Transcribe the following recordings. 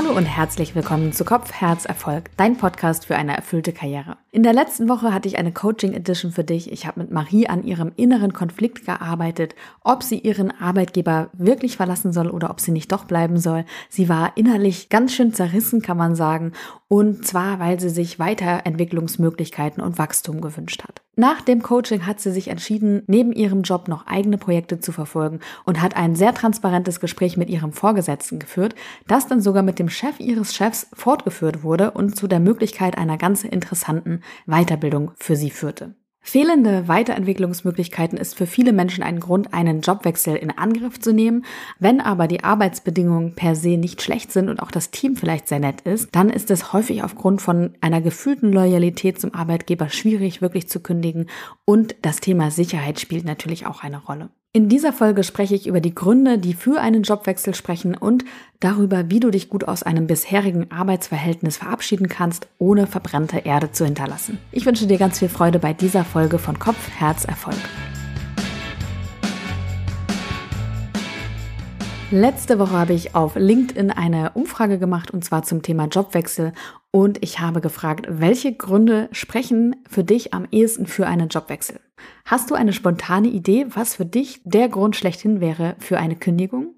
Hallo und herzlich willkommen zu Kopf, Herz, Erfolg, dein Podcast für eine erfüllte Karriere. In der letzten Woche hatte ich eine Coaching Edition für dich. Ich habe mit Marie an ihrem inneren Konflikt gearbeitet, ob sie ihren Arbeitgeber wirklich verlassen soll oder ob sie nicht doch bleiben soll. Sie war innerlich ganz schön zerrissen, kann man sagen, und zwar, weil sie sich Weiterentwicklungsmöglichkeiten und Wachstum gewünscht hat. Nach dem Coaching hat sie sich entschieden, neben ihrem Job noch eigene Projekte zu verfolgen und hat ein sehr transparentes Gespräch mit ihrem Vorgesetzten geführt, das dann sogar mit dem Chef ihres Chefs fortgeführt wurde und zu der Möglichkeit einer ganz interessanten Weiterbildung für sie führte. Fehlende Weiterentwicklungsmöglichkeiten ist für viele Menschen ein Grund, einen Jobwechsel in Angriff zu nehmen. Wenn aber die Arbeitsbedingungen per se nicht schlecht sind und auch das Team vielleicht sehr nett ist, dann ist es häufig aufgrund von einer gefühlten Loyalität zum Arbeitgeber schwierig, wirklich zu kündigen. Und das Thema Sicherheit spielt natürlich auch eine Rolle. In dieser Folge spreche ich über die Gründe, die für einen Jobwechsel sprechen und darüber, wie du dich gut aus einem bisherigen Arbeitsverhältnis verabschieden kannst, ohne verbrannte Erde zu hinterlassen. Ich wünsche dir ganz viel Freude bei dieser Folge von Kopf, Herz, Erfolg. Letzte Woche habe ich auf LinkedIn eine Umfrage gemacht und zwar zum Thema Jobwechsel und ich habe gefragt, welche Gründe sprechen für dich am ehesten für einen Jobwechsel? Hast du eine spontane Idee, was für dich der Grund schlechthin wäre für eine Kündigung?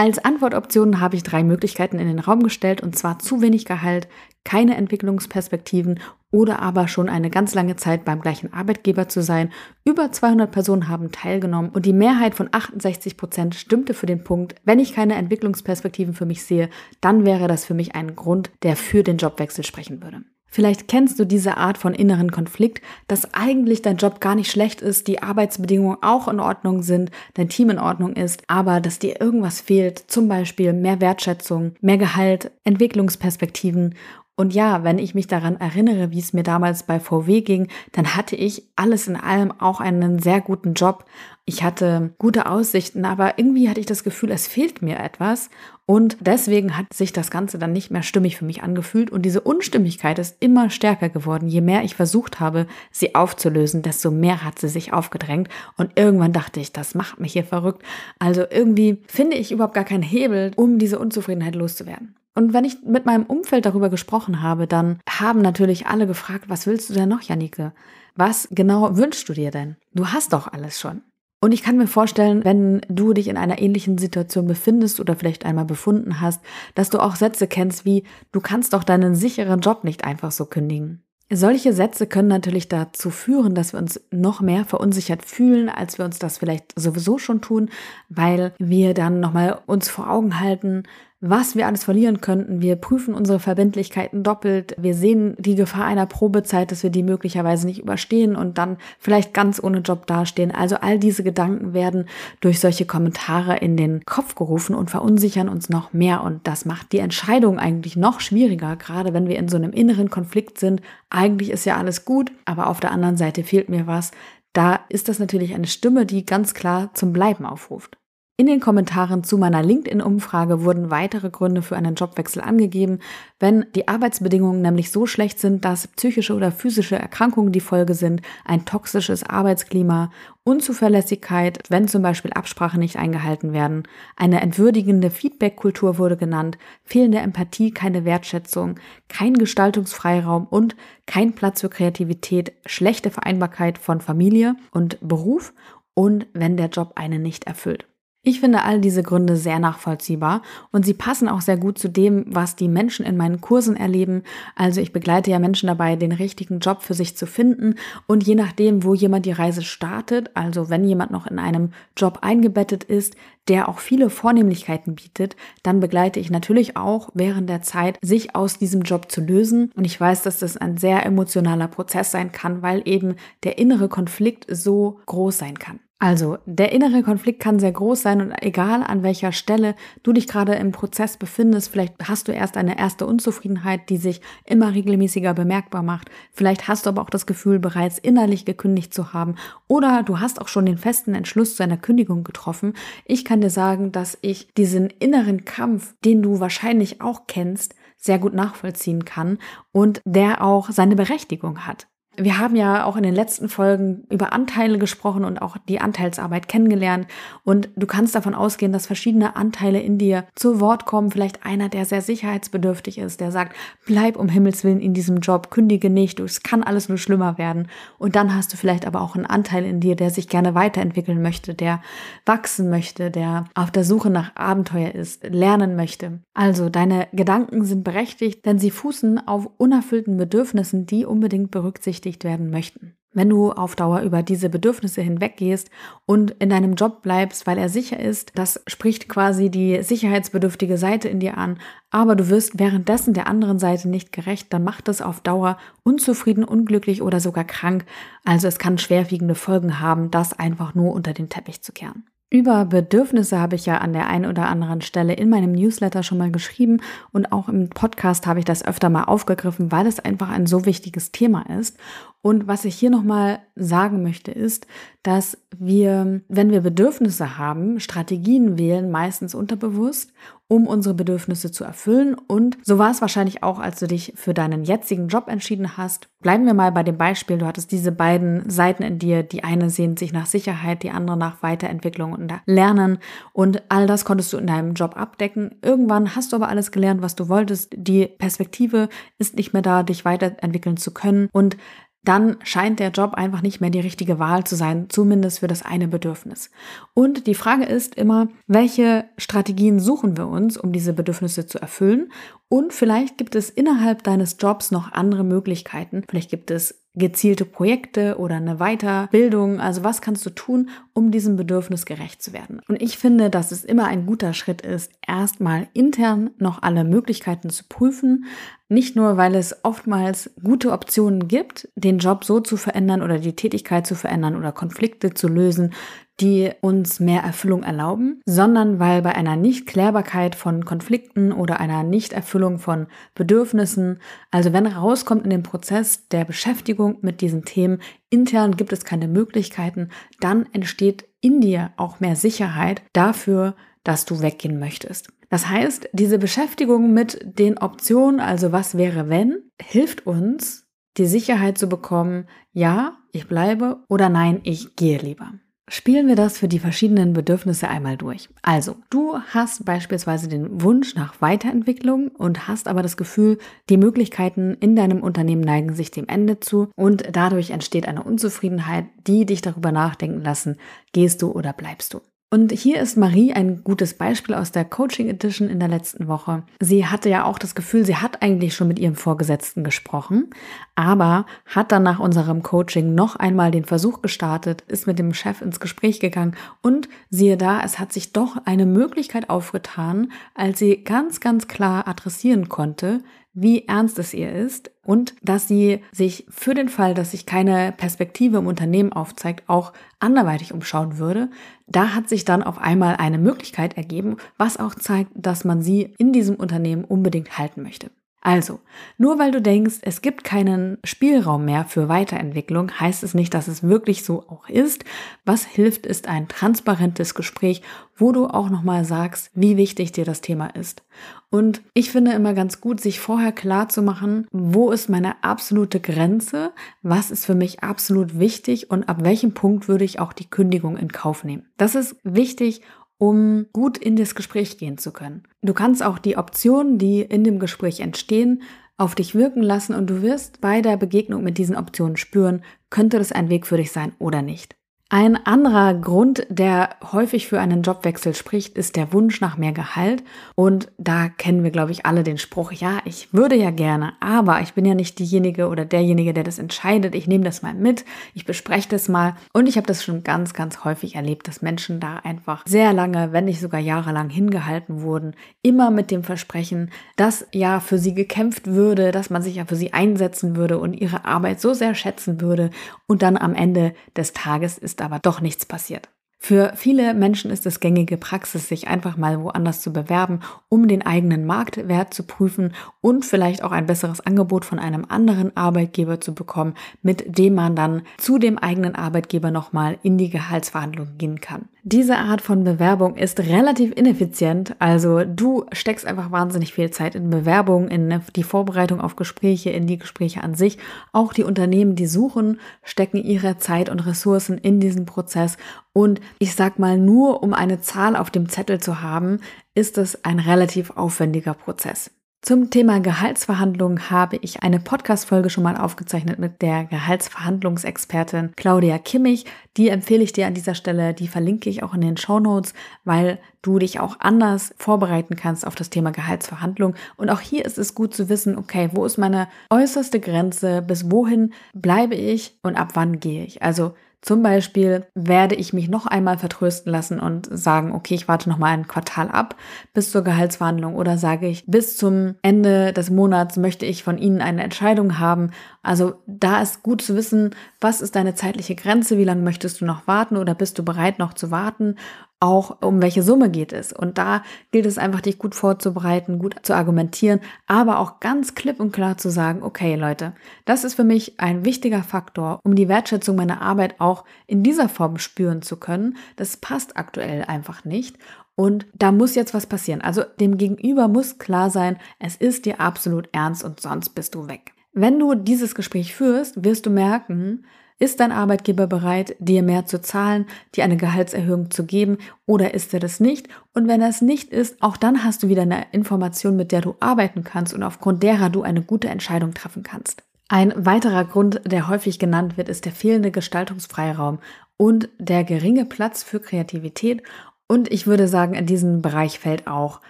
Als Antwortoptionen habe ich drei Möglichkeiten in den Raum gestellt, und zwar zu wenig Gehalt, keine Entwicklungsperspektiven oder aber schon eine ganz lange Zeit beim gleichen Arbeitgeber zu sein. Über 200 Personen haben teilgenommen und die Mehrheit von 68 Prozent stimmte für den Punkt, wenn ich keine Entwicklungsperspektiven für mich sehe, dann wäre das für mich ein Grund, der für den Jobwechsel sprechen würde. Vielleicht kennst du diese Art von inneren Konflikt, dass eigentlich dein Job gar nicht schlecht ist, die Arbeitsbedingungen auch in Ordnung sind, dein Team in Ordnung ist, aber dass dir irgendwas fehlt, zum Beispiel mehr Wertschätzung, mehr Gehalt, Entwicklungsperspektiven und ja, wenn ich mich daran erinnere, wie es mir damals bei VW ging, dann hatte ich alles in allem auch einen sehr guten Job. Ich hatte gute Aussichten, aber irgendwie hatte ich das Gefühl, es fehlt mir etwas. Und deswegen hat sich das Ganze dann nicht mehr stimmig für mich angefühlt. Und diese Unstimmigkeit ist immer stärker geworden. Je mehr ich versucht habe, sie aufzulösen, desto mehr hat sie sich aufgedrängt. Und irgendwann dachte ich, das macht mich hier verrückt. Also irgendwie finde ich überhaupt gar keinen Hebel, um diese Unzufriedenheit loszuwerden. Und wenn ich mit meinem Umfeld darüber gesprochen habe, dann haben natürlich alle gefragt, was willst du denn noch, Janike? Was genau wünschst du dir denn? Du hast doch alles schon. Und ich kann mir vorstellen, wenn du dich in einer ähnlichen Situation befindest oder vielleicht einmal befunden hast, dass du auch Sätze kennst wie, du kannst doch deinen sicheren Job nicht einfach so kündigen. Solche Sätze können natürlich dazu führen, dass wir uns noch mehr verunsichert fühlen, als wir uns das vielleicht sowieso schon tun, weil wir dann nochmal uns vor Augen halten, was wir alles verlieren könnten. Wir prüfen unsere Verbindlichkeiten doppelt. Wir sehen die Gefahr einer Probezeit, dass wir die möglicherweise nicht überstehen und dann vielleicht ganz ohne Job dastehen. Also all diese Gedanken werden durch solche Kommentare in den Kopf gerufen und verunsichern uns noch mehr. Und das macht die Entscheidung eigentlich noch schwieriger, gerade wenn wir in so einem inneren Konflikt sind. Eigentlich ist ja alles gut, aber auf der anderen Seite fehlt mir was. Da ist das natürlich eine Stimme, die ganz klar zum Bleiben aufruft. In den Kommentaren zu meiner LinkedIn-Umfrage wurden weitere Gründe für einen Jobwechsel angegeben, wenn die Arbeitsbedingungen nämlich so schlecht sind, dass psychische oder physische Erkrankungen die Folge sind, ein toxisches Arbeitsklima, Unzuverlässigkeit, wenn zum Beispiel Absprachen nicht eingehalten werden, eine entwürdigende Feedback-Kultur wurde genannt, fehlende Empathie, keine Wertschätzung, kein Gestaltungsfreiraum und kein Platz für Kreativität, schlechte Vereinbarkeit von Familie und Beruf und wenn der Job einen nicht erfüllt. Ich finde all diese Gründe sehr nachvollziehbar und sie passen auch sehr gut zu dem, was die Menschen in meinen Kursen erleben. Also ich begleite ja Menschen dabei, den richtigen Job für sich zu finden und je nachdem, wo jemand die Reise startet, also wenn jemand noch in einem Job eingebettet ist, der auch viele Vornehmlichkeiten bietet, dann begleite ich natürlich auch während der Zeit, sich aus diesem Job zu lösen. Und ich weiß, dass das ein sehr emotionaler Prozess sein kann, weil eben der innere Konflikt so groß sein kann. Also, der innere Konflikt kann sehr groß sein und egal an welcher Stelle du dich gerade im Prozess befindest, vielleicht hast du erst eine erste Unzufriedenheit, die sich immer regelmäßiger bemerkbar macht. Vielleicht hast du aber auch das Gefühl, bereits innerlich gekündigt zu haben oder du hast auch schon den festen Entschluss zu einer Kündigung getroffen. Ich kann dir sagen, dass ich diesen inneren Kampf, den du wahrscheinlich auch kennst, sehr gut nachvollziehen kann und der auch seine Berechtigung hat. Wir haben ja auch in den letzten Folgen über Anteile gesprochen und auch die Anteilsarbeit kennengelernt. Und du kannst davon ausgehen, dass verschiedene Anteile in dir zu Wort kommen. Vielleicht einer, der sehr sicherheitsbedürftig ist, der sagt, bleib um Himmels Willen in diesem Job, kündige nicht, es kann alles nur schlimmer werden. Und dann hast du vielleicht aber auch einen Anteil in dir, der sich gerne weiterentwickeln möchte, der wachsen möchte, der auf der Suche nach Abenteuer ist, lernen möchte. Also deine Gedanken sind berechtigt, denn sie fußen auf unerfüllten Bedürfnissen, die unbedingt berücksichtigt werden möchten. Wenn du auf Dauer über diese Bedürfnisse hinweggehst und in deinem Job bleibst, weil er sicher ist, das spricht quasi die sicherheitsbedürftige Seite in dir an, aber du wirst währenddessen der anderen Seite nicht gerecht, dann macht das auf Dauer unzufrieden, unglücklich oder sogar krank. Also es kann schwerwiegende Folgen haben, das einfach nur unter den Teppich zu kehren. Über Bedürfnisse habe ich ja an der einen oder anderen Stelle in meinem Newsletter schon mal geschrieben und auch im Podcast habe ich das öfter mal aufgegriffen, weil es einfach ein so wichtiges Thema ist. Und was ich hier nochmal sagen möchte, ist, dass wir, wenn wir Bedürfnisse haben, Strategien wählen, meistens unterbewusst, um unsere Bedürfnisse zu erfüllen. Und so war es wahrscheinlich auch, als du dich für deinen jetzigen Job entschieden hast. Bleiben wir mal bei dem Beispiel, du hattest diese beiden Seiten in dir. Die eine sehnt sich nach Sicherheit, die andere nach Weiterentwicklung und Lernen. Und all das konntest du in deinem Job abdecken. Irgendwann hast du aber alles gelernt, was du wolltest. Die Perspektive ist nicht mehr da, dich weiterentwickeln zu können. Und dann scheint der Job einfach nicht mehr die richtige Wahl zu sein, zumindest für das eine Bedürfnis. Und die Frage ist immer, welche Strategien suchen wir uns, um diese Bedürfnisse zu erfüllen? Und vielleicht gibt es innerhalb deines Jobs noch andere Möglichkeiten. Vielleicht gibt es gezielte Projekte oder eine Weiterbildung. Also was kannst du tun, um diesem Bedürfnis gerecht zu werden? Und ich finde, dass es immer ein guter Schritt ist, erstmal intern noch alle Möglichkeiten zu prüfen. Nicht nur, weil es oftmals gute Optionen gibt, den Job so zu verändern oder die Tätigkeit zu verändern oder Konflikte zu lösen, die uns mehr Erfüllung erlauben, sondern weil bei einer Nichtklärbarkeit von Konflikten oder einer Nichterfüllung von Bedürfnissen, also wenn rauskommt in dem Prozess der Beschäftigung mit diesen Themen, intern gibt es keine Möglichkeiten, dann entsteht in dir auch mehr Sicherheit dafür, dass du weggehen möchtest. Das heißt, diese Beschäftigung mit den Optionen, also was wäre wenn, hilft uns, die Sicherheit zu bekommen, ja, ich bleibe oder nein, ich gehe lieber. Spielen wir das für die verschiedenen Bedürfnisse einmal durch. Also, du hast beispielsweise den Wunsch nach Weiterentwicklung und hast aber das Gefühl, die Möglichkeiten in deinem Unternehmen neigen sich dem Ende zu und dadurch entsteht eine Unzufriedenheit, die dich darüber nachdenken lassen, gehst du oder bleibst du. Und hier ist Marie ein gutes Beispiel aus der Coaching Edition in der letzten Woche. Sie hatte ja auch das Gefühl, sie hat eigentlich schon mit ihrem Vorgesetzten gesprochen, aber hat dann nach unserem Coaching noch einmal den Versuch gestartet, ist mit dem Chef ins Gespräch gegangen und siehe da, es hat sich doch eine Möglichkeit aufgetan, als sie ganz, ganz klar adressieren konnte, wie ernst es ihr ist und dass sie sich für den Fall, dass sich keine Perspektive im Unternehmen aufzeigt, auch anderweitig umschauen würde. Da hat sich dann auf einmal eine Möglichkeit ergeben, was auch zeigt, dass man sie in diesem Unternehmen unbedingt halten möchte. Also, nur weil du denkst, es gibt keinen Spielraum mehr für Weiterentwicklung, heißt es nicht, dass es wirklich so auch ist. Was hilft, ist ein transparentes Gespräch, wo du auch nochmal sagst, wie wichtig dir das Thema ist. Und ich finde immer ganz gut, sich vorher klar zu machen, wo ist meine absolute Grenze, was ist für mich absolut wichtig und ab welchem Punkt würde ich auch die Kündigung in Kauf nehmen. Das ist wichtig, um gut in das Gespräch gehen zu können. Du kannst auch die Optionen, die in dem Gespräch entstehen, auf dich wirken lassen und du wirst bei der Begegnung mit diesen Optionen spüren, könnte das ein Weg für dich sein oder nicht. Ein anderer Grund, der häufig für einen Jobwechsel spricht, ist der Wunsch nach mehr Gehalt. Und da kennen wir, glaube ich, alle den Spruch, ja, ich würde ja gerne, aber ich bin ja nicht diejenige oder derjenige, der das entscheidet. Ich nehme das mal mit, ich bespreche das mal. Und ich habe das schon ganz, ganz häufig erlebt, dass Menschen da einfach sehr lange, wenn nicht sogar jahrelang hingehalten wurden, immer mit dem Versprechen, dass ja für sie gekämpft würde, dass man sich ja für sie einsetzen würde und ihre Arbeit so sehr schätzen würde. Und dann am Ende des Tages ist aber doch nichts passiert. Für viele Menschen ist es gängige Praxis, sich einfach mal woanders zu bewerben, um den eigenen Marktwert zu prüfen und vielleicht auch ein besseres Angebot von einem anderen Arbeitgeber zu bekommen, mit dem man dann zu dem eigenen Arbeitgeber nochmal in die Gehaltsverhandlungen gehen kann. Diese Art von Bewerbung ist relativ ineffizient. Also du steckst einfach wahnsinnig viel Zeit in Bewerbung, in die Vorbereitung auf Gespräche, in die Gespräche an sich. Auch die Unternehmen, die suchen, stecken ihre Zeit und Ressourcen in diesen Prozess. Und ich sag mal, nur um eine Zahl auf dem Zettel zu haben, ist es ein relativ aufwendiger Prozess. Zum Thema Gehaltsverhandlungen habe ich eine Podcast-Folge schon mal aufgezeichnet mit der Gehaltsverhandlungsexpertin Claudia Kimmich. Die empfehle ich dir an dieser Stelle. Die verlinke ich auch in den Show Notes, weil du dich auch anders vorbereiten kannst auf das Thema Gehaltsverhandlung. Und auch hier ist es gut zu wissen, okay, wo ist meine äußerste Grenze? Bis wohin bleibe ich und ab wann gehe ich? Also zum Beispiel werde ich mich noch einmal vertrösten lassen und sagen, okay, ich warte noch mal ein Quartal ab bis zur Gehaltsverhandlung oder sage ich, bis zum Ende des Monats möchte ich von Ihnen eine Entscheidung haben. Also da ist gut zu wissen, was ist deine zeitliche Grenze, wie lange möchtest du noch warten oder bist du bereit noch zu warten auch um welche Summe geht es. Und da gilt es einfach, dich gut vorzubereiten, gut zu argumentieren, aber auch ganz klipp und klar zu sagen, okay Leute, das ist für mich ein wichtiger Faktor, um die Wertschätzung meiner Arbeit auch in dieser Form spüren zu können. Das passt aktuell einfach nicht. Und da muss jetzt was passieren. Also dem Gegenüber muss klar sein, es ist dir absolut ernst und sonst bist du weg. Wenn du dieses Gespräch führst, wirst du merken, ist dein Arbeitgeber bereit, dir mehr zu zahlen, dir eine Gehaltserhöhung zu geben oder ist er das nicht? Und wenn er es nicht ist, auch dann hast du wieder eine Information, mit der du arbeiten kannst und aufgrund derer du eine gute Entscheidung treffen kannst. Ein weiterer Grund, der häufig genannt wird, ist der fehlende Gestaltungsfreiraum und der geringe Platz für Kreativität. Und ich würde sagen, in diesen Bereich fällt auch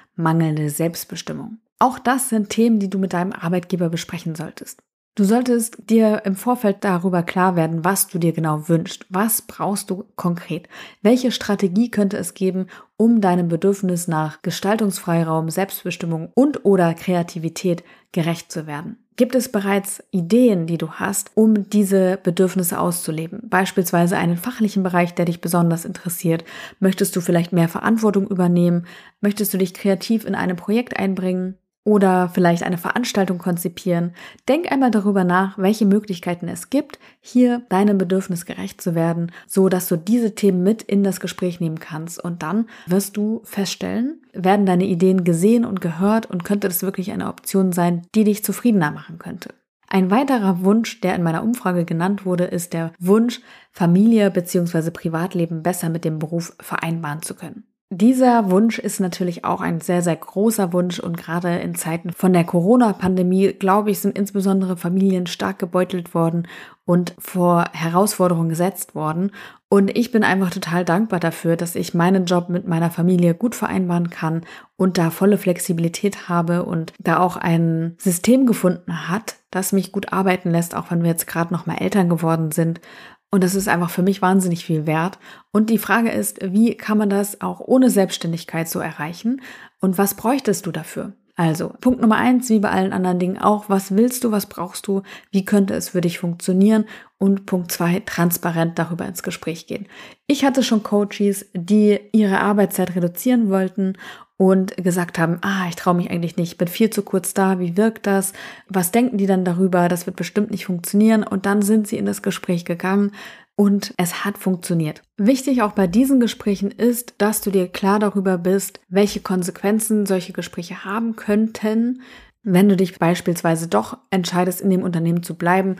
mangelnde Selbstbestimmung. Auch das sind Themen, die du mit deinem Arbeitgeber besprechen solltest. Du solltest dir im Vorfeld darüber klar werden, was du dir genau wünschst. Was brauchst du konkret? Welche Strategie könnte es geben, um deinem Bedürfnis nach Gestaltungsfreiraum, Selbstbestimmung und oder Kreativität gerecht zu werden? Gibt es bereits Ideen, die du hast, um diese Bedürfnisse auszuleben? Beispielsweise einen fachlichen Bereich, der dich besonders interessiert? Möchtest du vielleicht mehr Verantwortung übernehmen? Möchtest du dich kreativ in ein Projekt einbringen? Oder vielleicht eine Veranstaltung konzipieren. Denk einmal darüber nach, welche Möglichkeiten es gibt, hier deinem Bedürfnis gerecht zu werden, so dass du diese Themen mit in das Gespräch nehmen kannst. Und dann wirst du feststellen, werden deine Ideen gesehen und gehört und könnte das wirklich eine Option sein, die dich zufriedener machen könnte. Ein weiterer Wunsch, der in meiner Umfrage genannt wurde, ist der Wunsch, Familie bzw. Privatleben besser mit dem Beruf vereinbaren zu können. Dieser Wunsch ist natürlich auch ein sehr, sehr großer Wunsch und gerade in Zeiten von der Corona-Pandemie, glaube ich, sind insbesondere Familien stark gebeutelt worden und vor Herausforderungen gesetzt worden. Und ich bin einfach total dankbar dafür, dass ich meinen Job mit meiner Familie gut vereinbaren kann und da volle Flexibilität habe und da auch ein System gefunden hat, das mich gut arbeiten lässt, auch wenn wir jetzt gerade noch mal Eltern geworden sind und das ist einfach für mich wahnsinnig viel wert. Und die Frage ist, wie kann man das auch ohne Selbstständigkeit so erreichen? Und was bräuchtest du dafür? Also, Punkt Nummer eins, wie bei allen anderen Dingen auch, was willst du, was brauchst du, wie könnte es für dich funktionieren? Und Punkt zwei, transparent darüber ins Gespräch gehen. Ich hatte schon Coaches, die ihre Arbeitszeit reduzieren wollten und gesagt haben, ah, ich traue mich eigentlich nicht, bin viel zu kurz da, wie wirkt das? Was denken die dann darüber? Das wird bestimmt nicht funktionieren. Und dann sind sie in das Gespräch gegangen und es hat funktioniert. Wichtig auch bei diesen Gesprächen ist, dass du dir klar darüber bist, welche Konsequenzen solche Gespräche haben könnten, wenn du dich beispielsweise doch entscheidest, in dem Unternehmen zu bleiben,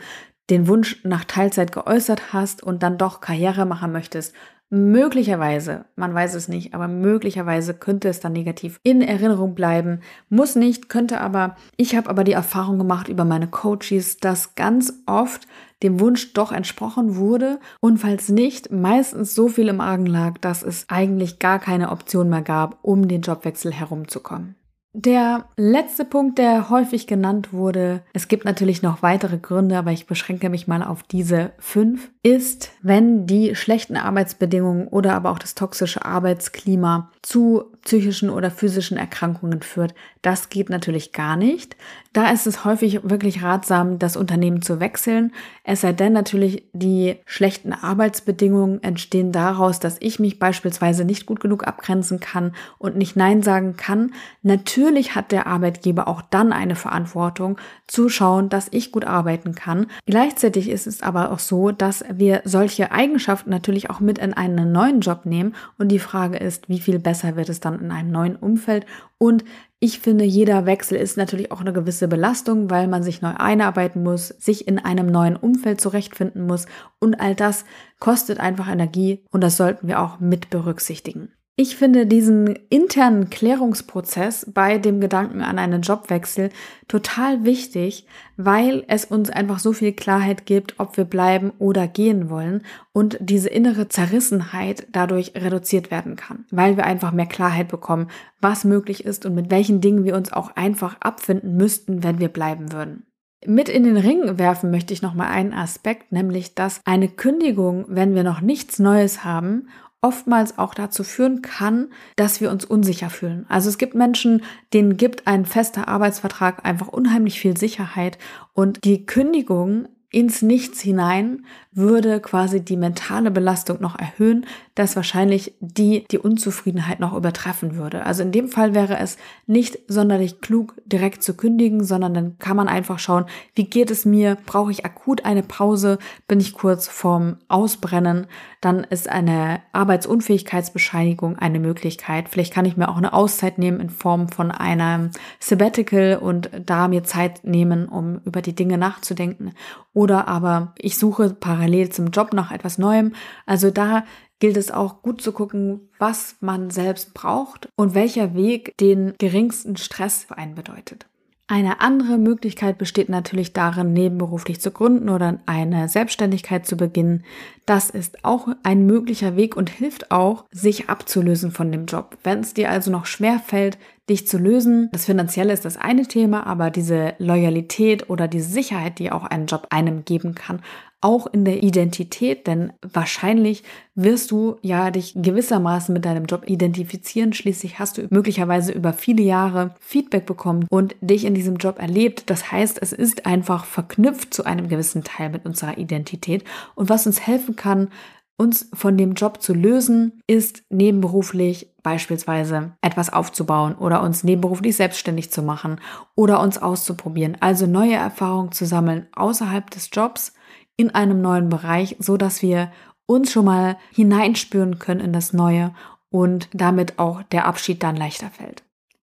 den Wunsch nach Teilzeit geäußert hast und dann doch Karriere machen möchtest, Möglicherweise, man weiß es nicht, aber möglicherweise könnte es dann negativ in Erinnerung bleiben. Muss nicht, könnte aber. Ich habe aber die Erfahrung gemacht über meine Coaches, dass ganz oft dem Wunsch doch entsprochen wurde und falls nicht, meistens so viel im Argen lag, dass es eigentlich gar keine Option mehr gab, um den Jobwechsel herumzukommen. Der letzte Punkt, der häufig genannt wurde, es gibt natürlich noch weitere Gründe, aber ich beschränke mich mal auf diese fünf, ist, wenn die schlechten Arbeitsbedingungen oder aber auch das toxische Arbeitsklima zu psychischen oder physischen Erkrankungen führt. Das geht natürlich gar nicht. Da ist es häufig wirklich ratsam, das Unternehmen zu wechseln. Es sei denn natürlich, die schlechten Arbeitsbedingungen entstehen daraus, dass ich mich beispielsweise nicht gut genug abgrenzen kann und nicht Nein sagen kann. Natürlich hat der Arbeitgeber auch dann eine Verantwortung zu schauen, dass ich gut arbeiten kann. Gleichzeitig ist es aber auch so, dass wir solche Eigenschaften natürlich auch mit in einen neuen Job nehmen und die Frage ist, wie viel besser wird es dann in einem neuen Umfeld und ich finde, jeder Wechsel ist natürlich auch eine gewisse Belastung, weil man sich neu einarbeiten muss, sich in einem neuen Umfeld zurechtfinden muss und all das kostet einfach Energie und das sollten wir auch mit berücksichtigen. Ich finde diesen internen Klärungsprozess bei dem Gedanken an einen Jobwechsel total wichtig, weil es uns einfach so viel Klarheit gibt, ob wir bleiben oder gehen wollen und diese innere Zerrissenheit dadurch reduziert werden kann, weil wir einfach mehr Klarheit bekommen, was möglich ist und mit welchen Dingen wir uns auch einfach abfinden müssten, wenn wir bleiben würden. Mit in den Ring werfen möchte ich nochmal einen Aspekt, nämlich dass eine Kündigung, wenn wir noch nichts Neues haben oftmals auch dazu führen kann, dass wir uns unsicher fühlen. Also es gibt Menschen, denen gibt ein fester Arbeitsvertrag einfach unheimlich viel Sicherheit und die Kündigung ins Nichts hinein würde quasi die mentale Belastung noch erhöhen, dass wahrscheinlich die die Unzufriedenheit noch übertreffen würde. Also in dem Fall wäre es nicht sonderlich klug, direkt zu kündigen, sondern dann kann man einfach schauen, wie geht es mir? Brauche ich akut eine Pause? Bin ich kurz vorm Ausbrennen? Dann ist eine Arbeitsunfähigkeitsbescheinigung eine Möglichkeit. Vielleicht kann ich mir auch eine Auszeit nehmen in Form von einem Sabbatical und da mir Zeit nehmen, um über die Dinge nachzudenken. Oder aber ich suche parallel zum Job nach etwas Neuem. Also da gilt es auch gut zu gucken, was man selbst braucht und welcher Weg den geringsten Stress für einen bedeutet. Eine andere Möglichkeit besteht natürlich darin, nebenberuflich zu gründen oder eine Selbstständigkeit zu beginnen. Das ist auch ein möglicher Weg und hilft auch, sich abzulösen von dem Job. Wenn es dir also noch schwer fällt, dich zu lösen, das Finanzielle ist das eine Thema, aber diese Loyalität oder diese Sicherheit, die auch ein Job einem geben kann, auch in der Identität, denn wahrscheinlich wirst du ja dich gewissermaßen mit deinem Job identifizieren. Schließlich hast du möglicherweise über viele Jahre Feedback bekommen und dich in diesem Job erlebt. Das heißt, es ist einfach verknüpft zu einem gewissen Teil mit unserer Identität. Und was uns helfen kann, uns von dem Job zu lösen, ist nebenberuflich beispielsweise etwas aufzubauen oder uns nebenberuflich selbstständig zu machen oder uns auszuprobieren. Also neue Erfahrungen zu sammeln außerhalb des Jobs in einem neuen Bereich, so dass wir uns schon mal hineinspüren können in das Neue und damit auch der Abschied dann leichter fällt.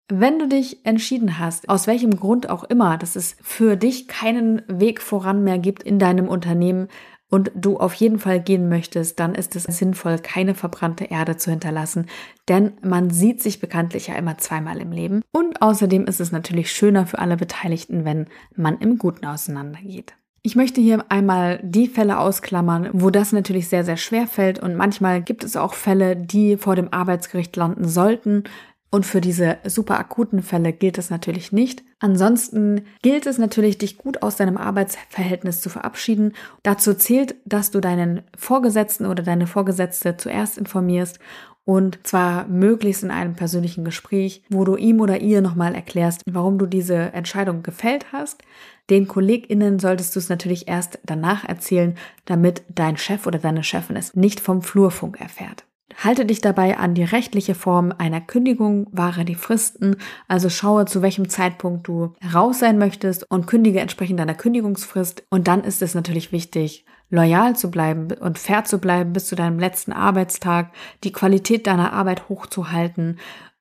Wenn du dich entschieden hast, aus welchem Grund auch immer, dass es für dich keinen Weg voran mehr gibt in deinem Unternehmen und du auf jeden Fall gehen möchtest, dann ist es sinnvoll, keine verbrannte Erde zu hinterlassen, denn man sieht sich bekanntlich ja immer zweimal im Leben und außerdem ist es natürlich schöner für alle Beteiligten, wenn man im Guten auseinandergeht. Ich möchte hier einmal die Fälle ausklammern, wo das natürlich sehr, sehr schwer fällt und manchmal gibt es auch Fälle, die vor dem Arbeitsgericht landen sollten. Und für diese super akuten Fälle gilt es natürlich nicht. Ansonsten gilt es natürlich, dich gut aus deinem Arbeitsverhältnis zu verabschieden. Dazu zählt, dass du deinen Vorgesetzten oder deine Vorgesetzte zuerst informierst und zwar möglichst in einem persönlichen Gespräch, wo du ihm oder ihr nochmal erklärst, warum du diese Entscheidung gefällt hast. Den KollegInnen solltest du es natürlich erst danach erzählen, damit dein Chef oder deine Chefin es nicht vom Flurfunk erfährt. Halte dich dabei an die rechtliche Form einer Kündigung, wahre die Fristen, also schaue, zu welchem Zeitpunkt du raus sein möchtest und kündige entsprechend deiner Kündigungsfrist. Und dann ist es natürlich wichtig, loyal zu bleiben und fair zu bleiben bis zu deinem letzten Arbeitstag, die Qualität deiner Arbeit hochzuhalten,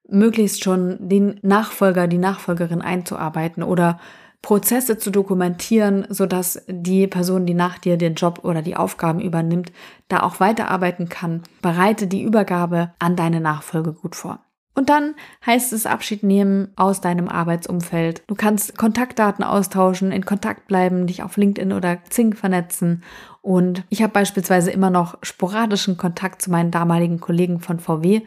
möglichst schon den Nachfolger, die Nachfolgerin einzuarbeiten oder Prozesse zu dokumentieren, sodass die Person, die nach dir den Job oder die Aufgaben übernimmt, da auch weiterarbeiten kann. Bereite die Übergabe an deine Nachfolge gut vor. Und dann heißt es Abschied nehmen aus deinem Arbeitsumfeld. Du kannst Kontaktdaten austauschen, in Kontakt bleiben, dich auf LinkedIn oder Xing vernetzen. Und ich habe beispielsweise immer noch sporadischen Kontakt zu meinen damaligen Kollegen von VW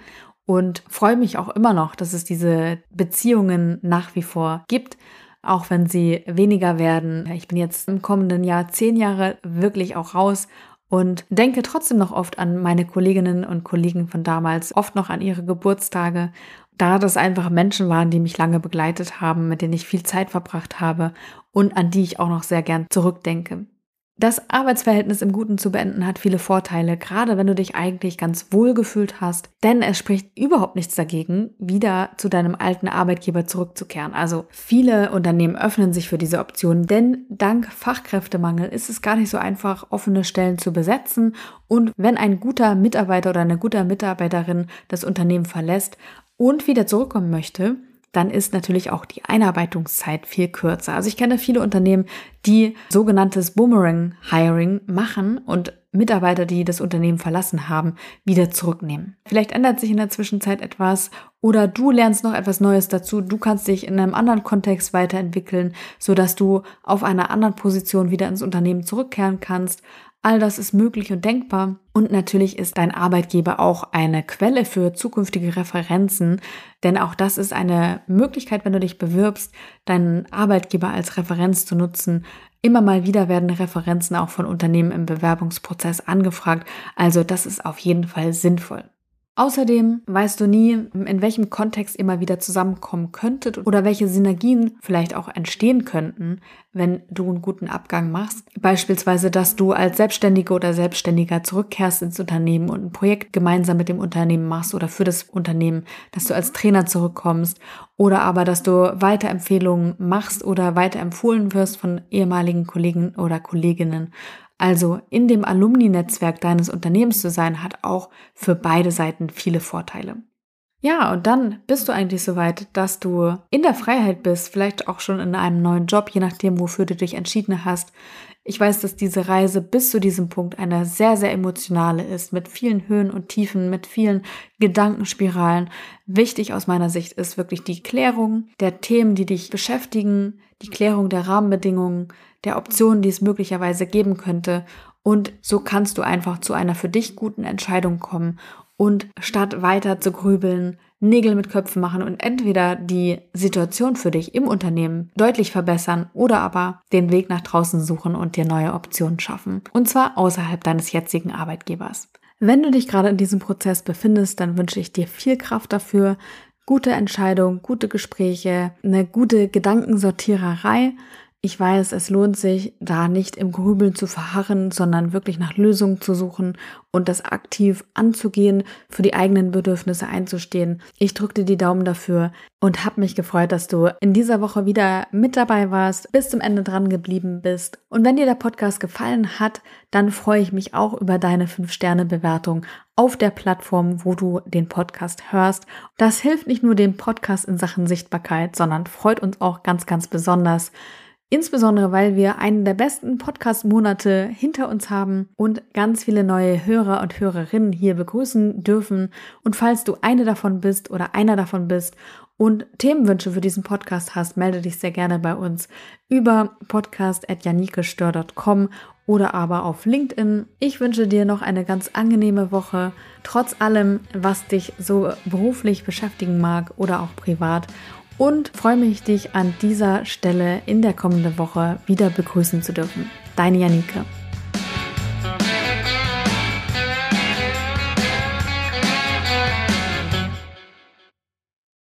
und freue mich auch immer noch, dass es diese Beziehungen nach wie vor gibt auch wenn sie weniger werden. Ich bin jetzt im kommenden Jahr zehn Jahre wirklich auch raus und denke trotzdem noch oft an meine Kolleginnen und Kollegen von damals, oft noch an ihre Geburtstage, da das einfach Menschen waren, die mich lange begleitet haben, mit denen ich viel Zeit verbracht habe und an die ich auch noch sehr gern zurückdenke. Das Arbeitsverhältnis im Guten zu beenden hat viele Vorteile, gerade wenn du dich eigentlich ganz wohl gefühlt hast, denn es spricht überhaupt nichts dagegen, wieder zu deinem alten Arbeitgeber zurückzukehren. Also viele Unternehmen öffnen sich für diese Option, denn dank Fachkräftemangel ist es gar nicht so einfach, offene Stellen zu besetzen und wenn ein guter Mitarbeiter oder eine gute Mitarbeiterin das Unternehmen verlässt und wieder zurückkommen möchte, dann ist natürlich auch die Einarbeitungszeit viel kürzer. Also ich kenne viele Unternehmen, die sogenanntes Boomerang Hiring machen und Mitarbeiter, die das Unternehmen verlassen haben, wieder zurücknehmen. Vielleicht ändert sich in der Zwischenzeit etwas oder du lernst noch etwas Neues dazu. Du kannst dich in einem anderen Kontext weiterentwickeln, so dass du auf einer anderen Position wieder ins Unternehmen zurückkehren kannst. All das ist möglich und denkbar. Und natürlich ist dein Arbeitgeber auch eine Quelle für zukünftige Referenzen, denn auch das ist eine Möglichkeit, wenn du dich bewirbst, deinen Arbeitgeber als Referenz zu nutzen. Immer mal wieder werden Referenzen auch von Unternehmen im Bewerbungsprozess angefragt, also das ist auf jeden Fall sinnvoll. Außerdem weißt du nie, in welchem Kontext ihr mal wieder zusammenkommen könntet oder welche Synergien vielleicht auch entstehen könnten, wenn du einen guten Abgang machst. Beispielsweise, dass du als Selbstständige oder Selbstständiger zurückkehrst ins Unternehmen und ein Projekt gemeinsam mit dem Unternehmen machst oder für das Unternehmen, dass du als Trainer zurückkommst oder aber, dass du Weiterempfehlungen machst oder weiterempfohlen wirst von ehemaligen Kollegen oder Kolleginnen. Also in dem Alumni-Netzwerk deines Unternehmens zu sein, hat auch für beide Seiten viele Vorteile. Ja, und dann bist du eigentlich so weit, dass du in der Freiheit bist, vielleicht auch schon in einem neuen Job, je nachdem, wofür du dich entschieden hast. Ich weiß, dass diese Reise bis zu diesem Punkt eine sehr, sehr emotionale ist, mit vielen Höhen und Tiefen, mit vielen Gedankenspiralen. Wichtig aus meiner Sicht ist wirklich die Klärung der Themen, die dich beschäftigen, die Klärung der Rahmenbedingungen, der Optionen, die es möglicherweise geben könnte. Und so kannst du einfach zu einer für dich guten Entscheidung kommen und statt weiter zu grübeln, Nägel mit Köpfen machen und entweder die Situation für dich im Unternehmen deutlich verbessern oder aber den Weg nach draußen suchen und dir neue Optionen schaffen. Und zwar außerhalb deines jetzigen Arbeitgebers. Wenn du dich gerade in diesem Prozess befindest, dann wünsche ich dir viel Kraft dafür, gute Entscheidungen, gute Gespräche, eine gute Gedankensortiererei ich weiß, es lohnt sich, da nicht im Grübeln zu verharren, sondern wirklich nach Lösungen zu suchen und das aktiv anzugehen, für die eigenen Bedürfnisse einzustehen. Ich drücke dir die Daumen dafür und habe mich gefreut, dass du in dieser Woche wieder mit dabei warst, bis zum Ende dran geblieben bist. Und wenn dir der Podcast gefallen hat, dann freue ich mich auch über deine 5-Sterne-Bewertung auf der Plattform, wo du den Podcast hörst. Das hilft nicht nur dem Podcast in Sachen Sichtbarkeit, sondern freut uns auch ganz, ganz besonders. Insbesondere, weil wir einen der besten Podcast-Monate hinter uns haben und ganz viele neue Hörer und Hörerinnen hier begrüßen dürfen. Und falls du eine davon bist oder einer davon bist und Themenwünsche für diesen Podcast hast, melde dich sehr gerne bei uns über podcast.janikestör.com oder aber auf LinkedIn. Ich wünsche dir noch eine ganz angenehme Woche, trotz allem, was dich so beruflich beschäftigen mag oder auch privat und freue mich, dich an dieser Stelle in der kommenden Woche wieder begrüßen zu dürfen. Deine Janike.